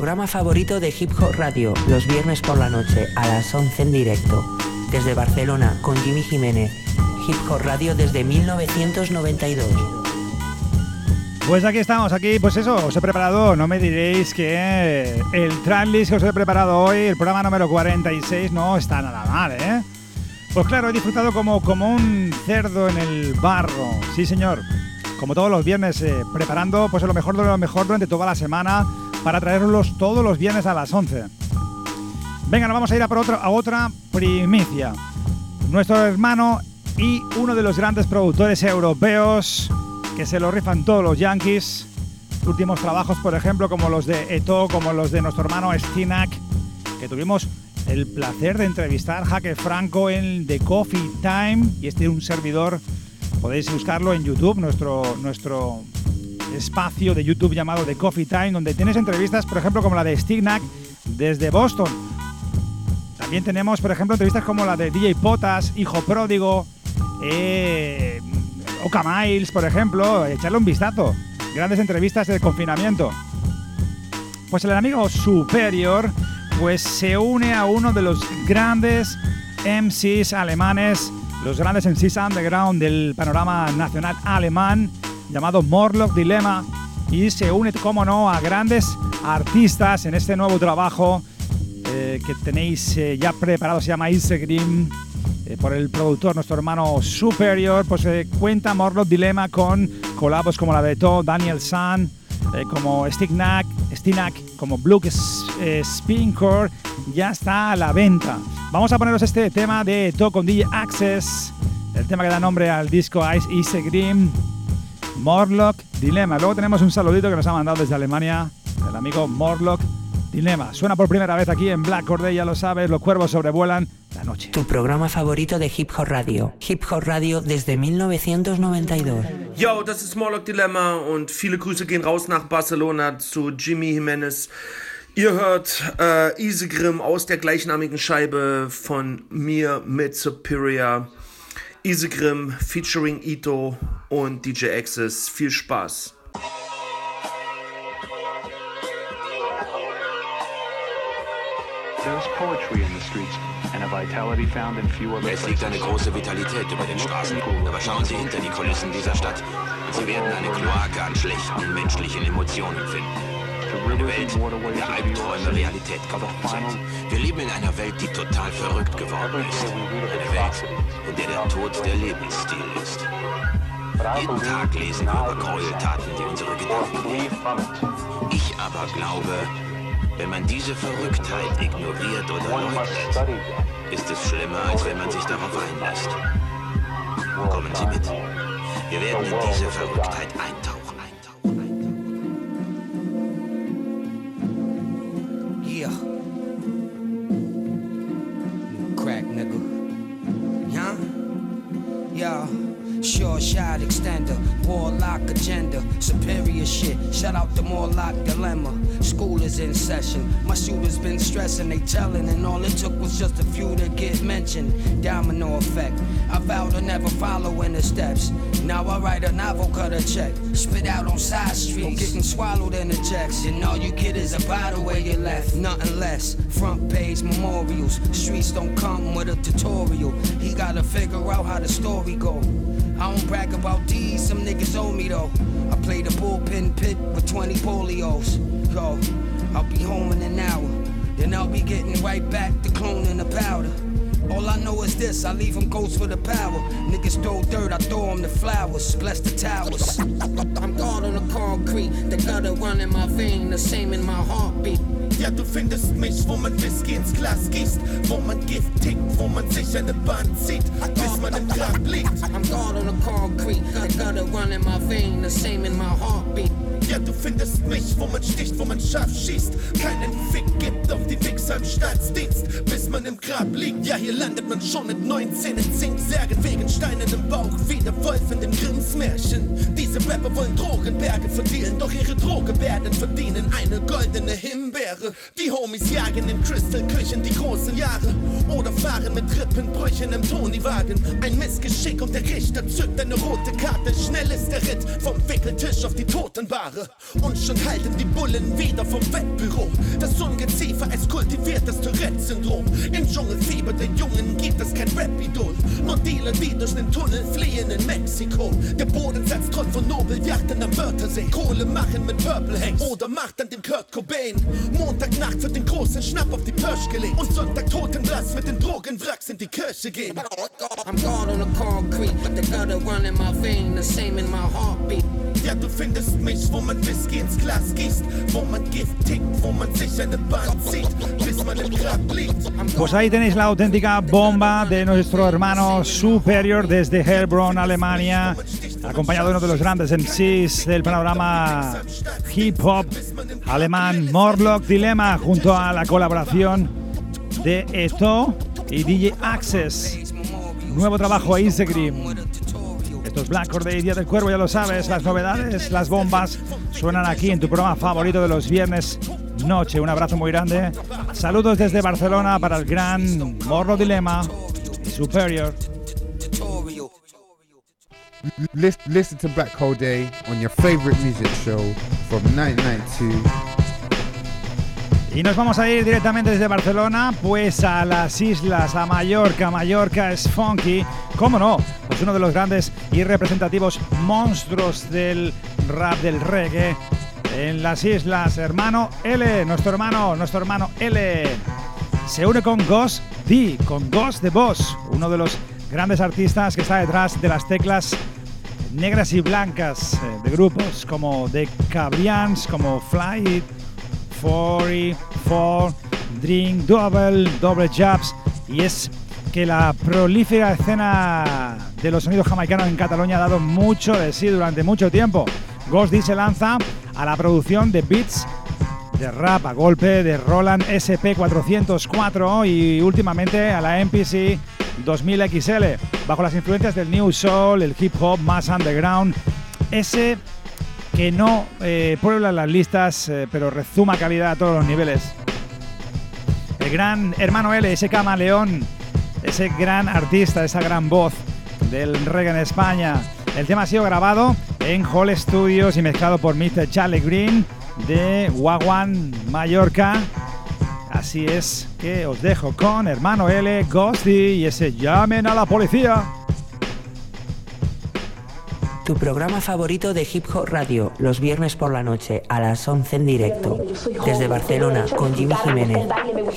Programa favorito de Hip Hop Radio, los viernes por la noche a las 11 en directo. Desde Barcelona con Jimmy Jiménez. Hip Hop Radio desde 1992. Pues aquí estamos, aquí, pues eso, os he preparado, no me diréis que el tracklist que os he preparado hoy, el programa número 46, no está nada mal, ¿eh? Pues claro, he disfrutado como, como un cerdo en el barro, sí señor, como todos los viernes, eh, preparando pues lo mejor de lo mejor durante toda la semana para traerlos todos los viernes a las 11. Venga, nos vamos a ir a por otra, primicia. Nuestro hermano y uno de los grandes productores europeos que se lo rifan todos los Yankees. Últimos trabajos, por ejemplo, como los de Eto, como los de nuestro hermano Stinak, que tuvimos el placer de entrevistar Jaque Franco en The Coffee Time. Y este es un servidor, podéis buscarlo en YouTube, nuestro, nuestro espacio de YouTube llamado The Coffee Time, donde tienes entrevistas, por ejemplo, como la de Stignac desde Boston. También tenemos, por ejemplo, entrevistas como la de DJ Potas, Hijo Pródigo, eh, Oka Miles, por ejemplo. Echarle un vistazo. Grandes entrevistas de confinamiento. Pues el amigo Superior pues se une a uno de los grandes MCs alemanes, los grandes MCs underground del panorama nacional alemán, llamado Morlock Dilemma, y se une, como no, a grandes artistas en este nuevo trabajo eh, que tenéis eh, ya preparado, se llama Instagram, eh, por el productor, nuestro hermano Superior, pues eh, cuenta Morlock Dilemma con colabos como la de To, Daniel San, eh, como Stignac, Stinak, como Blue eh, Spincore, ya está a la venta. Vamos a poneros este tema de To con DJ Access, el tema que da nombre al disco Ice Easy Green, Morlock Dilemma. Luego tenemos un saludito que nos ha mandado desde Alemania, el amigo Morlock Dilema. Suena por primera vez aquí en Black Corday, ya lo sabes, los cuervos sobrevuelan la noche. Tu programa favorito de Hip Hop Radio. Hip Hop Radio desde 1992. Yo, das ist Morlock Dilemma und viele Grüße gehen raus nach Barcelona zu Jimmy Jimenez. Ihr hört äh, Isegrim aus der gleichnamigen Scheibe von mir mit Superior. Isegrim featuring Ito und DJ Access. Viel Spaß. Es liegt eine große Vitalität über den Straßen. Aber schauen Sie hinter die Kulissen dieser Stadt. Sie werden eine Kloake an schlechten menschlichen Emotionen finden. Eine Welt, der Albträume Realität geworden sind. Wir leben in einer Welt, die total verrückt geworden ist. Eine Welt, in der der Tod der Lebensstil ist. Jeden Tag lesen wir über Gräueltaten, die unsere Gedanken nehmen. Ich aber glaube, wenn man diese Verrücktheit ignoriert oder leugnet, ist es schlimmer, als wenn man sich darauf einlässt. Kommen Sie mit. Wir werden in diese Verrücktheit eintauchen. Yeah. Sure shot extender, warlock agenda, superior shit. Shout out the Morlock dilemma. School is in session. My shooters been stressing, they telling, and all it took was just a few to get mentioned. Domino effect. I vow to never follow in the steps. Now I write a novel, cut a check. Spit out on side streets, getting swallowed in the checks. And all you get is a bottle where you left, nothing less. Front page memorials. Streets don't come with a tutorial. He gotta figure out how the story go. About these, some niggas owe me though. I play the bullpen pit with 20 polios. Yo, I'll be home in an hour. Then I'll be getting right back to cloning the powder. All I know is this, I leave them ghosts for the power. Niggas throw dirt, I throw them the flowers. Bless the towers. I'm God on the concrete, the gutter run in my vein, the same in my heartbeat. Ja, du findest mich, wo man Whisky ins Glas gießt, wo man Gift tickt, wo man sich eine Band zieht, bis man im Grab liegt. I'm God on the concrete, the gutter run in my vein, the same in my heartbeat. Ja, du findest mich, wo man sticht, wo man scharf schießt, keinen Fick gibt auf die Wichser im Staatsdienst, bis man im Grab liegt. Ja, hier landet man schon mit 19 in Zinksärgen, wegen Steinen im Bauch, wie der Wolf in dem Grimms Märchen. Diese Rapper wollen Drogenberge verdienen, doch ihre Drohgebärden verdienen eine goldene Himbeere. Die Homies jagen in Crystal-Küchen die großen Jahre oder fahren mit Rippenbrüchen im Toni-Wagen. Ein Missgeschick und der Richter zückt eine rote Karte. Schnell ist der Ritt vom Wickeltisch auf die Totenbare. Und schon halten die Bullen wieder vom Wettbüro. Das Ungeziefer, es kultiviert das Tourette-Syndrom. Im Dschungelfieber der Jungen gibt es kein Rap-Idol. Nur Dealer, die durch den Tunnel fliehen in Mexiko. Der Bodensatz trotz von Nobeljachten am Wörthersee. Kohle machen mit Purple Hanks oder macht an dem Kurt Cobain. Montagnacht wird den großen Schnapp auf die Pirsch gelegt. Und Sonntag Totenblass mit den Drogenwracks in die Kirche gehen. I'm God on the concrete, the gutter run in my vein, the same in my heartbeat. Ja, du findest mich, wo Pues ahí tenéis la auténtica bomba de nuestro hermano Superior desde Heilbronn, Alemania, acompañado de uno de los grandes MCs del panorama hip hop alemán, Morlock Dilemma, junto a la colaboración de Eto y DJ Access. Nuevo trabajo Instagram. Esto es Black Corday, Día del Cuervo, ya lo sabes. Las novedades, las bombas suenan aquí en tu programa favorito de los viernes noche. Un abrazo muy grande. Saludos desde Barcelona para el gran Morro Dilema Superior. Listen, to Black Hole on your favorite music show from 1992. Y nos vamos a ir directamente desde Barcelona, pues a las islas, a Mallorca. Mallorca es funky, ¿cómo no? Pues uno de los grandes y representativos monstruos del rap, del reggae. En las islas, hermano L, nuestro hermano, nuestro hermano L, se une con Ghost D, con Ghost the Boss, uno de los grandes artistas que está detrás de las teclas negras y blancas eh, de grupos como The Cabrians, como Flight, 44, Drink, Double, Double Jabs y es que la prolífera escena de los sonidos jamaicanos en Cataluña ha dado mucho de sí durante mucho tiempo. Ghost se lanza a la producción de beats de rap a golpe de Roland SP404 y últimamente a la MPC 2000 XL, bajo las influencias del New Soul, el hip hop más underground. Ese que no eh, puebla las listas, eh, pero rezuma calidad a todos los niveles. El gran hermano L, ese camaleón, ese gran artista, esa gran voz del reggae en España. El tema ha sido grabado en Hall Studios y mezclado por Mr. Charlie Green de Wagwan, Mallorca. Así es que os dejo con hermano L, Ghosty y ese llamen a la policía. Tu programa favorito de Hip Hop Radio, los viernes por la noche a las 11 en directo. Desde Barcelona, con Jimmy Jiménez.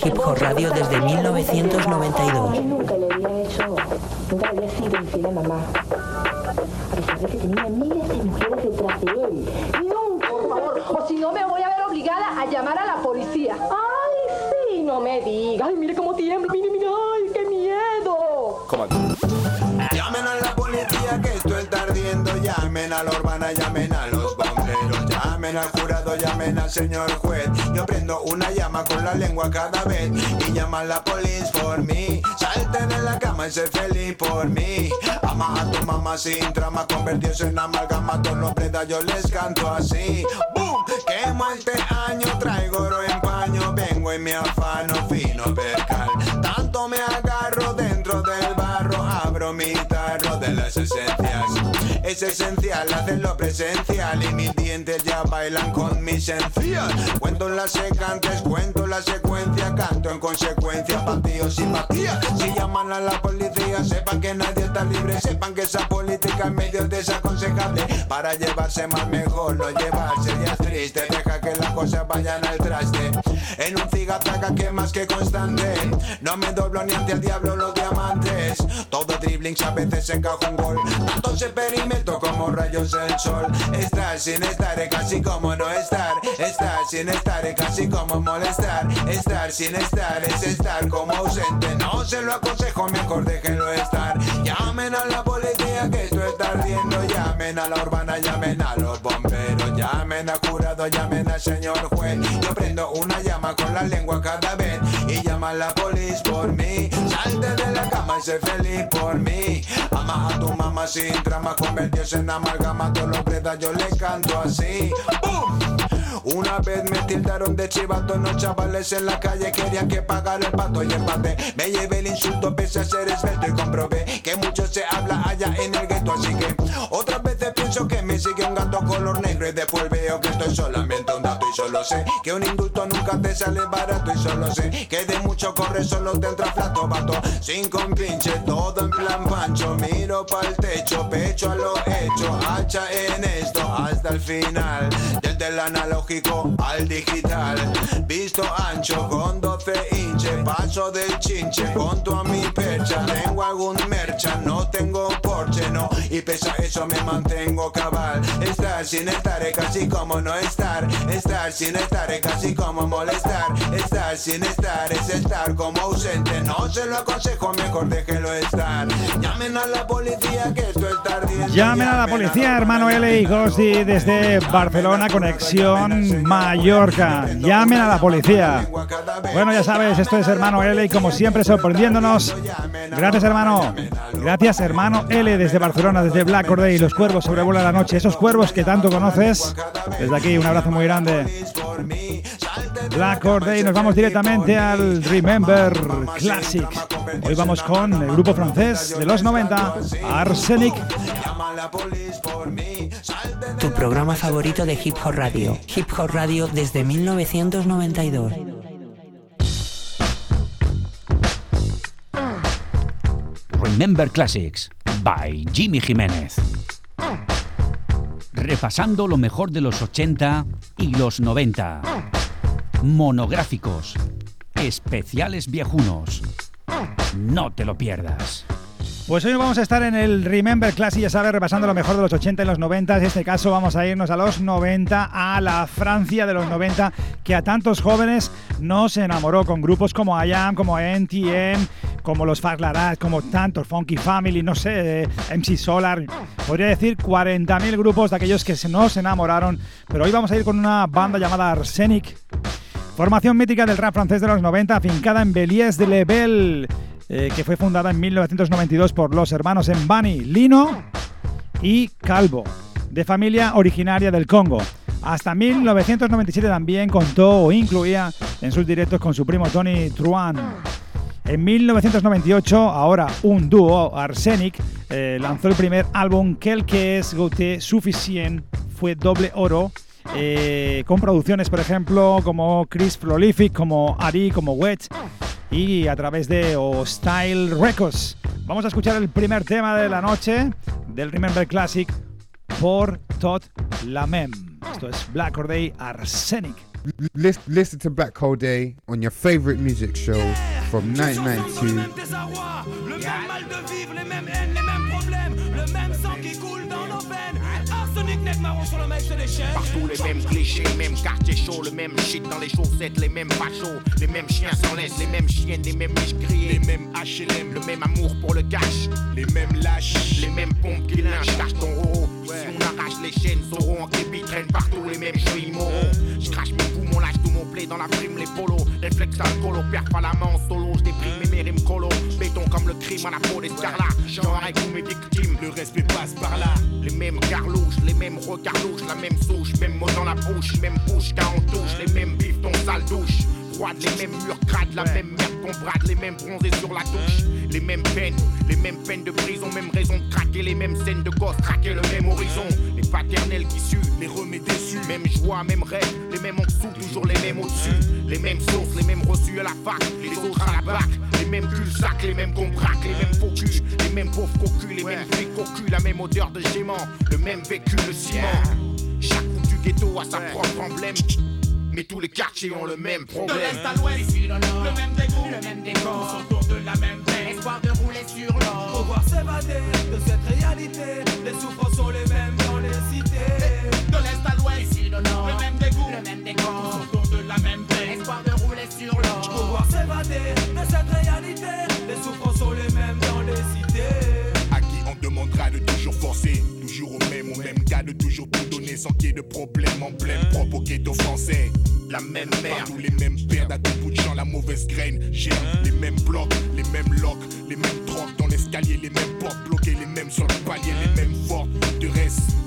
Hip Hop Radio desde 1992. Nunca le había hecho, nunca había sido infiel a mamá. A pesar de que tenía miles de mujeres detrás de él. Nunca, por favor, o si no me voy a ver obligada a llamar a la policía. Ay, sí, no me digas. Ay, mire cómo tiembla, mire, Llamen a la urbana, llamen a los bomberos. Llamen al jurado, llamen al señor juez. Yo prendo una llama con la lengua cada vez. Y llaman la police por mí. Salten en la cama y sé feliz por mí. Ama a tu mamá sin trama, convertirse en amalgama. Todos los predas yo les canto así. ¡Boom! Quemo este año, traigo oro en paño. Vengo y me afano fino percal. Tanto me agarro dentro del barro, abro mi Es esencial hacerlo presencial y mis dientes ya bailan con mis encías. Cuento las secantes, cuento la secuencia, canto en consecuencia, patío simpatía. Si llaman a la policía, sepan que nadie está libre, sepan que esa política es medio desaconsejable. Para llevarse más mejor, no llevarse ya triste, deja que las cosas vayan al traste. En un cigatraca que más que constante, no me doblo ni ante el diablo los diamantes. Todo dribbling a veces encaja un gol, tantos experimentos como rayos del sol. Estar sin estar es casi como no estar, estar sin estar es casi como molestar. Estar sin estar es estar como ausente, no se lo aconsejo, mejor déjenlo estar. Llamen a la policía que esto está ardiendo, llamen a la urbana, llamen a los bomberos, llamen al jurado, llamen al señor juez. Yo prendo una llama con la lengua cada vez y llama a la policía por mí. Salte de la cama y sé feliz por mí. Ama a tu mamá sin trama, convertirse en amalgama. Todos los predas yo le canto así. ¡Bum! Una vez me tildaron de chivato, los chavales en la calle querían que pagara el pato y empate. Me llevé el insulto pese a ser esbelto y comprobé que mucho se habla allá en el gueto. Así que otras veces que me sigue un gato color negro y después veo que esto es solamente un dato y solo sé que un indulto nunca te sale barato y solo sé que de mucho corre solo te entra flato vato. Sin compinche, todo en plan pancho. Miro pa'l techo, pecho a lo hecho, hacha en esto hasta el final. Desde el analógico al digital, visto ancho con 12 inches, paso del chinche, conto a mi percha, tengo algún mercha, no tengo porche, no, y pese a eso me mantengo cabal. Estar sin estar es casi como no estar, estar sin estar es casi como molestar, estar sin estar es estar como ausente, no se lo aconsejo, mejor déjelo estar. Llamen a la policía que esto está ardiendo. Llamen a la policía, hermano L y Gossi desde Barcelona, conexión Mallorca. Llamen a la policía. Bueno, ya sabes, esto es hermano L y como siempre sorprendiéndonos. Gracias, hermano. Gracias, hermano L desde Barcelona, desde Black Corday. Los cuervos sobrevuelan la noche. Esos cuervos que tanto conoces. Desde aquí, un abrazo muy grande. Black Corday, nos vamos directamente al Remember Classic. Hoy vamos con el grupo francés de los 90, Arsenic. Tu programa favorito de Hip Hop Radio. Hip Hop Radio desde 1992. Remember Classics by Jimmy Jiménez. Repasando lo mejor de los 80 y los 90. Monográficos. Especiales viejunos. No te lo pierdas. Pues hoy vamos a estar en el Remember Classic, ya sabes, repasando lo mejor de los 80 y los 90. En este caso vamos a irnos a los 90, a la Francia de los 90, que a tantos jóvenes nos enamoró con grupos como IAM, como NTM, como los Fast Larage, como tantos, Funky Family, no sé, MC Solar. Podría decir 40.000 grupos de aquellos que se nos enamoraron. Pero hoy vamos a ir con una banda llamada Arsenic. Formación mítica del rap francés de los 90, afincada en Beliès de Lebel, eh, que fue fundada en 1992 por los hermanos Embani, Lino y Calvo. de familia originaria del Congo. Hasta 1997 también contó o incluía en sus directos con su primo Tony Truan. En 1998, ahora un dúo, Arsenic, eh, lanzó el primer álbum Quelques Goutte Suffisient, fue doble oro, eh, con producciones, por ejemplo, como Chris Prolific, como Ari, como Wet, y a través de Style Records. Vamos a escuchar el primer tema de la noche del Remember Classic por Todd Lamem. Esto es Black Or Day Arsenic. Listen, listen to Black Hole Day on your favorite music show from 1992. Marron sur le mec, des. Partout les mêmes clichés, même quartier chaud, le même shit dans les chaussettes, les mêmes fachos, les mêmes chiens sans laisse, les mêmes chiennes, les mêmes miches grillées, les mêmes HLM, le même amour pour le cash, les mêmes lâches, les mêmes pompes qui lynchent, cache ton roro. Si on arrache les chaînes, sauront en képi traînent partout les mêmes cheveux immoraux. Je crache mes poumons, lâche tout mon blé dans la prime, les polos, réflexe alcoolo, perf à la main en solo, je déprime mes rimes colo, béton comme le crime à la peau d'escarlat, genre avec tous mes victimes, le respect passe par là. Les mêmes carlouches, les mêmes regards louches, la même souche, même mot dans la bouche, même bouche quand on touche, les mêmes bifs, ton sale douche. Froide, les mêmes murs crades, la même merde qu'on brade, les mêmes bronzés sur la touche, les mêmes peines, les mêmes peines de prison, même raison de craquer, les mêmes scènes de gosse, traquer le même horizon, les paternels qui suent, les remets déçus, même joie, même rêve, les mêmes en dessous, toujours les mêmes au-dessus, les mêmes sources, les mêmes reçus à la fac, les autres à la bac, les mêmes cul-sac, les mêmes qu'on braque, les mêmes faux culs, les mêmes pauvres cocus, les mêmes flics cocus, la même odeur de gément, le même vécu, le ciment. Chaque foutu ghetto a sa propre emblème, mais tous les quartiers ont le même De problème. l'est à l'ouest, ici dans le même dégoût, le même décor, autour de la même peine, espoir de rouler sur l'or. Pouvoir s'évader de cette réalité, les souffrances sont les mêmes l'ouest, ici dans le nord, le même dégoût, le même décor, autour de la même peine, espoir de rouler sur l'or. Pouvoir s'évader de cette réalité, les souffrances sont les mêmes dans les cités. À qui on demandera de toujours forcer. Toujours au même, au même gars de toujours tout donner sans qu'il y ait de problème Emblème propre au ghetto français. La même merde, tous les mêmes pertes à tout bout de champ, la mauvaise graine. Germe, les mêmes blocs, les mêmes locks Les mêmes drogues dans l'escalier, les mêmes portes bloquées Les mêmes sur le palier, les mêmes fortes. De reste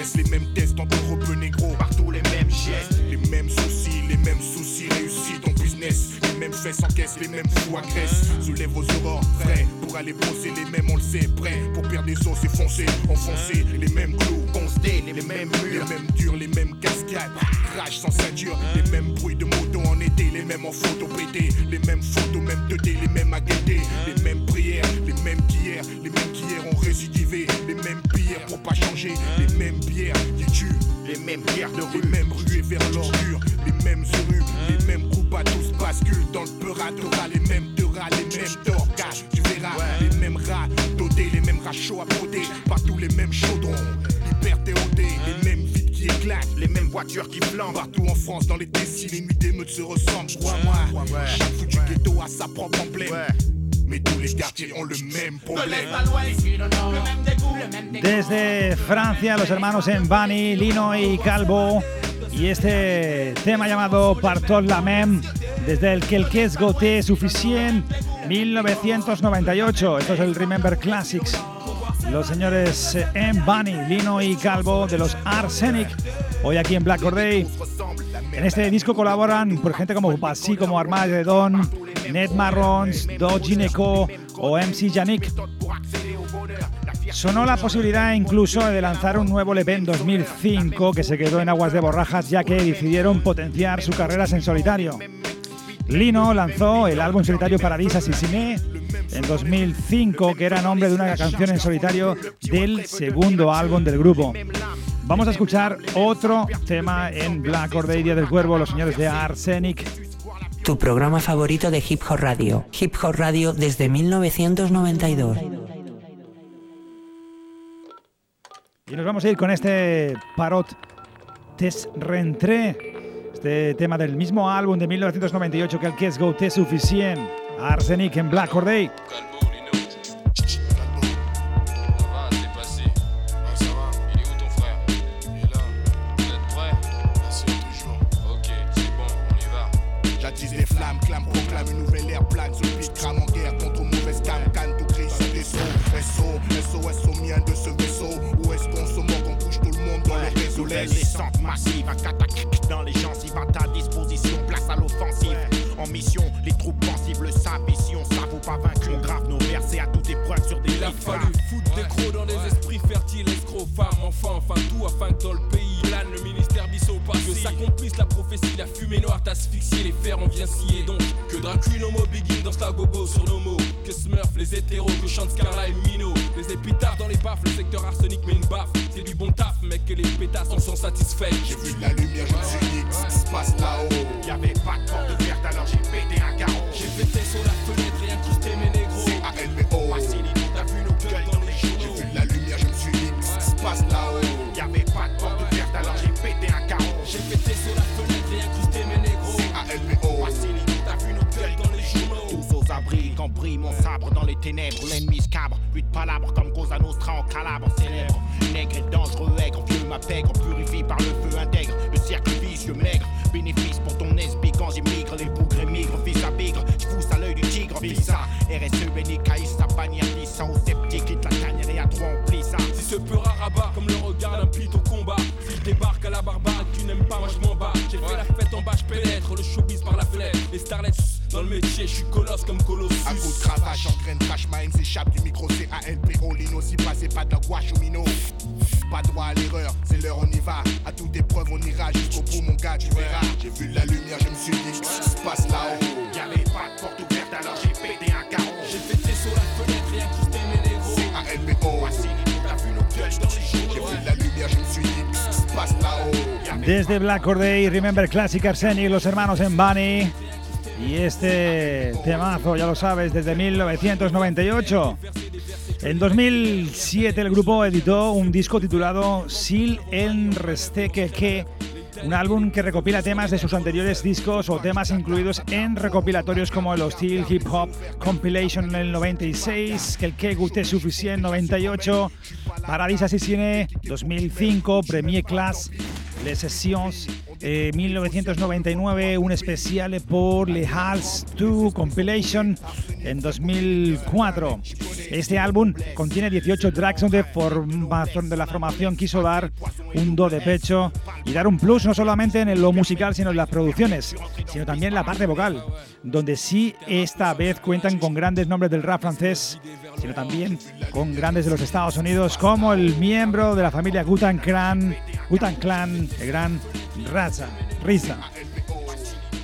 Les mêmes les tests en rebeu négro Partout les mêmes gestes, les mêmes soucis, les mêmes soucis réussis ton business Les mêmes fesses encaissent, les mêmes fous agressent Soulève vos aurores, frais pour aller bosser Les mêmes on le sait, prêts pour perdre des os et foncer Enfoncer les mêmes clous, constés, les, mêmes murs Les mêmes durs, les mêmes cascades Crash sans ceinture, les mêmes bruits de moto en été Les mêmes en photo pété, les mêmes photos, même 2D Les mêmes à guetter, les mêmes Les mêmes qu'hier, les mêmes qu'hier ont récidivé Les mêmes prières pour pas changer Les mêmes bières qui tuent les mêmes guerres de rue, les mêmes ruées vers l'ordure, les mêmes rues, les mêmes groupes à tous basculent dans le peur t'auras les mêmes te rats, les mêmes torcages, tu verras, les mêmes rats dodés, les mêmes rats chauds à broder, partout les mêmes chaudrons, liberté odée, les mêmes vides qui éclatent, les mêmes voitures qui flambent, partout en France, dans les décis, les nuits d'émeutes se ressemblent, crois-moi, chaque foutu ghetto a sa propre emblème. Desde Francia, los hermanos Embani, Lino y Calvo. Y este tema llamado Partot la Mem, desde el Quelques Goté Suffisient, 1998. Esto es el Remember Classics. Los señores Embani, Lino y Calvo de los Arsenic. Hoy aquí en Black Corday. En este disco colaboran por gente como Basi, como Armageddon, Ned Marrons, Do Gineco o MC Yannick. Sonó la posibilidad incluso de lanzar un nuevo LP en 2005 que se quedó en aguas de borrajas ya que decidieron potenciar sus carreras en solitario. Lino lanzó el álbum solitario Paradisa Sissimé en 2005 que era nombre de una canción en solitario del segundo álbum del grupo. Vamos a escuchar otro tema en Black Order Día del Cuervo, los señores de Arsenic. Tu programa favorito de Hip Hop Radio. Hip Hop Radio desde 1992. Y nos vamos a ir con este Parot Tes Rentré, este tema del mismo álbum de 1998 que el es Go Te Suficient, Arsenic en Black Or Clame, proclame une nouvelle ère plane. Ce beat crame en guerre contre mauvaise cam, canne tout gris sur des sauts. SO, SOS au mien de ce vaisseau. Où est-ce qu'on se moque, on bombe dans le réseau, les centres massives, un catac dans les gencives à ta disposition, place à l'offensive. En mission, les troupes pensives, le sable ici, on s'avoue pas vaincu, on grave nos versets à toute épreuve sur des Il a fallu foutre des crocs dans des esprits fertiles, escrocs, femmes, enfants, enfin tout afin que dans le pays plane le ministère Bissau parce que s'accomplisse la prophétie, la fumée noire t'asphyxier, les fers on vient scier donc que Dracul homo begin dans la gogo sur nos mots, que Smurf, les hétéros, que chante Scarla et Mino, les épitaphes dans les baffes, le secteur arsenic mais une baffe, c'est du bon taf mec que les pétasses en sont satisfaits. J'ai vu la lumière, je me suis dit ce qui se passe là-haut. Y'avait pas de porte verte alors j'ai pété un carreau. J'ai pété sur la fenêtre et incrusté mes négros. C'est A-L-B-O. Facilité, t'as vu nos gueules dans les J'ai journaux. vu la lumière, je me suis dit ce qui se passe là-haut. Brille mon sabre dans les ténèbres. L'ennemi scabre, plus de palabres comme Cosa Nostra en calabre célèbre. Nègre et dangereux, aigre, vieux ma pègre, purifie par le feu intègre. Le cercle vicieux maigre, bénéfice pour ton SB quand j'émigre. Les bougres émigrent, fils à bigre. J'fousse à l'œil du tigre, fils ça. RSE, béni, caïs, sa bannière, glissant au sceptique, quitte la tanière et à trois on plie ça. Si ce peur à rabat comme le regard d'un pit au combat S'il débarque à la barbade, tu n'aimes pas, moi je m'en bats J'ai fait la fête en bas, je pénètre le showbiz par la fenêtre Les starlets dans le métier, je suis colosse comme Colossus À coup de cravache, en graine, crash, ma haine s'échappe du micro, c'est A-L-P-O, Lino, si pas, c'est pas de la gouache ou minot. Pas droit à l'erreur, c'est l'heure, on y va. À toute épreuve, on ira jusqu'au bout, mon gars, tu verras. J'ai vu la lumière, je me suis dit, ce qui se passe là-haut? Y'avait pas de porte ouverte, alors j'ai pété un carreau. J'ai pété sur la fenêtre et incrusté mes négros C'est A-L-B-O. T'as vu nos gueules dans les J'ai journaux vu la lumière, je me suis dit, ce qui se passe là-haut? Desde Black Corday, Remember Classic Arsenic, los hermanos en Bunny. Y este temazo, ya lo sabes, desde 1998. En 2007 el grupo editó un disco titulado Sil en Resteque que un álbum que recopila temas de sus anteriores discos o temas incluidos en recopilatorios como el Hostile Hip Hop Compilation en el 96, que el Que Guste Suficient 98, Paradis Assassine 2005, Premier Class, Les Sessions eh, 1999, un especial por Le Hals 2 Compilation en 2004. Este álbum contiene 18 tracks donde, de la formación quiso dar un do de pecho y dar un plus no solamente en lo musical, sino en las producciones, sino también en la parte vocal, donde sí esta vez cuentan con grandes nombres del rap francés, sino también con grandes de los Estados Unidos, como el miembro de la familia Gutan Clan, Gutan Clan, el gran Raza, Risa.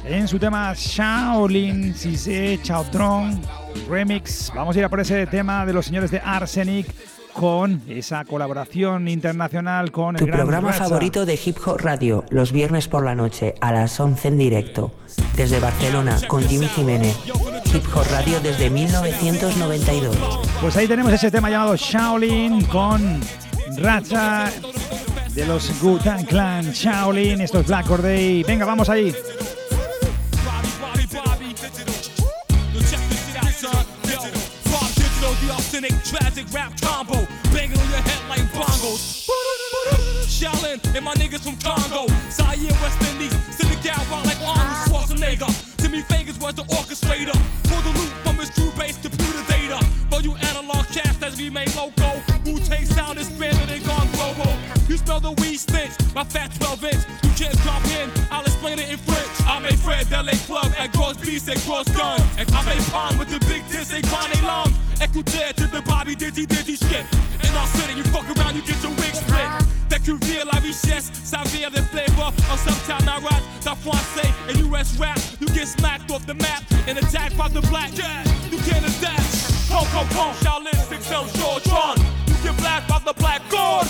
En su tema Shaolin, Cise, Chaotron, Remix, vamos a ir a por ese tema de los señores de Arsenic con esa colaboración internacional con el Tu gran programa Raza. favorito de Hip Hop Radio, los viernes por la noche a las 11 en directo. Desde Barcelona, con Jimmy Jiménez. Hip Hop Radio desde 1992. Pues ahí tenemos ese tema llamado Shaolin con Racha de los Gutan Clan Shaolin, esto es Black Corday. Venga, vamos ahí. Shaolin and my niggas from Congo. West Indies. Like Arnold Schwarzenegger. Timmy was the orchestrator. The loop from his computer data. For you analog loco. Wu Tang sound is better than. Smell the weed stench. My fat 12 inch. You can't drop in. I'll explain it in French. I made Fred LA Club at Gross Beast and Gross Gun. And I made Palm with the big diss and Kwame Long. Écoutez to the Bobby Dizzy Dizzy shit. In our city, you fuck around, you get your wig split. Découvrir la richesse, savir the flavor of some time I rap, the français and US rap. You get smacked off the map and attacked by the black. Yeah, you can't adapt. Pong, pong, pong, Shaolin, 6L, Shortron. You get black by the black god,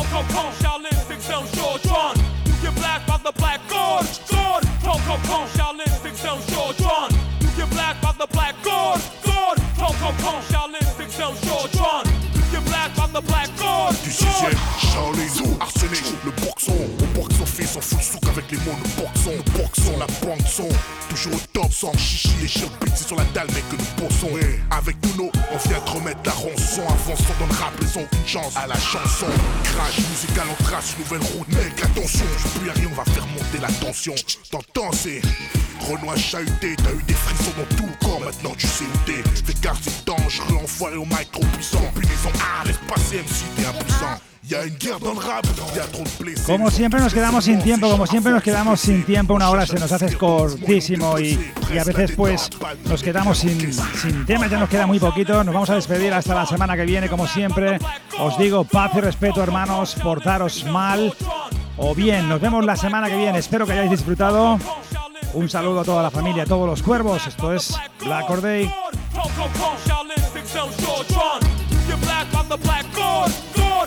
god. Pong, pong, pong, Shaolin, 6L, Shortron. You get black by the black god, god. Pong, pong, pong, Shaolin, 6L, Shortron. You get black by the black god, god. Pong, pong, pong, Shaolin, 6L, Shortron. You get black by the black god, Du sixième, Shaolin, Arsenic, le boxon. On boxe son fils, on fout le souk avec les mots, nous boxons. Nous boxons, la bande son. Toujours au top, sans chichi, les chiens sur la dalle, mec, que nous bossons. Avec tous nos, on vient te remettre la rançon. Avançons dans le rap, ils ont une chance à la chanson. Crash musical, on trace nouvelle route. Mec, attention, je plus rien, on va faire monter la tension. T'entends, c'est a chahuté, t'as eu des frissons dans tout le corps, maintenant tu sais où t'es. Fais gaffe, c'est dangereux, enfoiré au mic trop puissant. Combinaison, ah, laisse passer MC, Como siempre nos quedamos sin tiempo, como siempre nos quedamos sin tiempo, una hora se nos hace cortísimo y, y a veces pues nos quedamos sin, sin temas, ya nos queda muy poquito, nos vamos a despedir hasta la semana que viene como siempre. Os digo paz y respeto hermanos, portaros mal o bien, nos vemos la semana que viene, espero que hayáis disfrutado. Un saludo a toda la familia, a todos los cuervos, esto es Black Or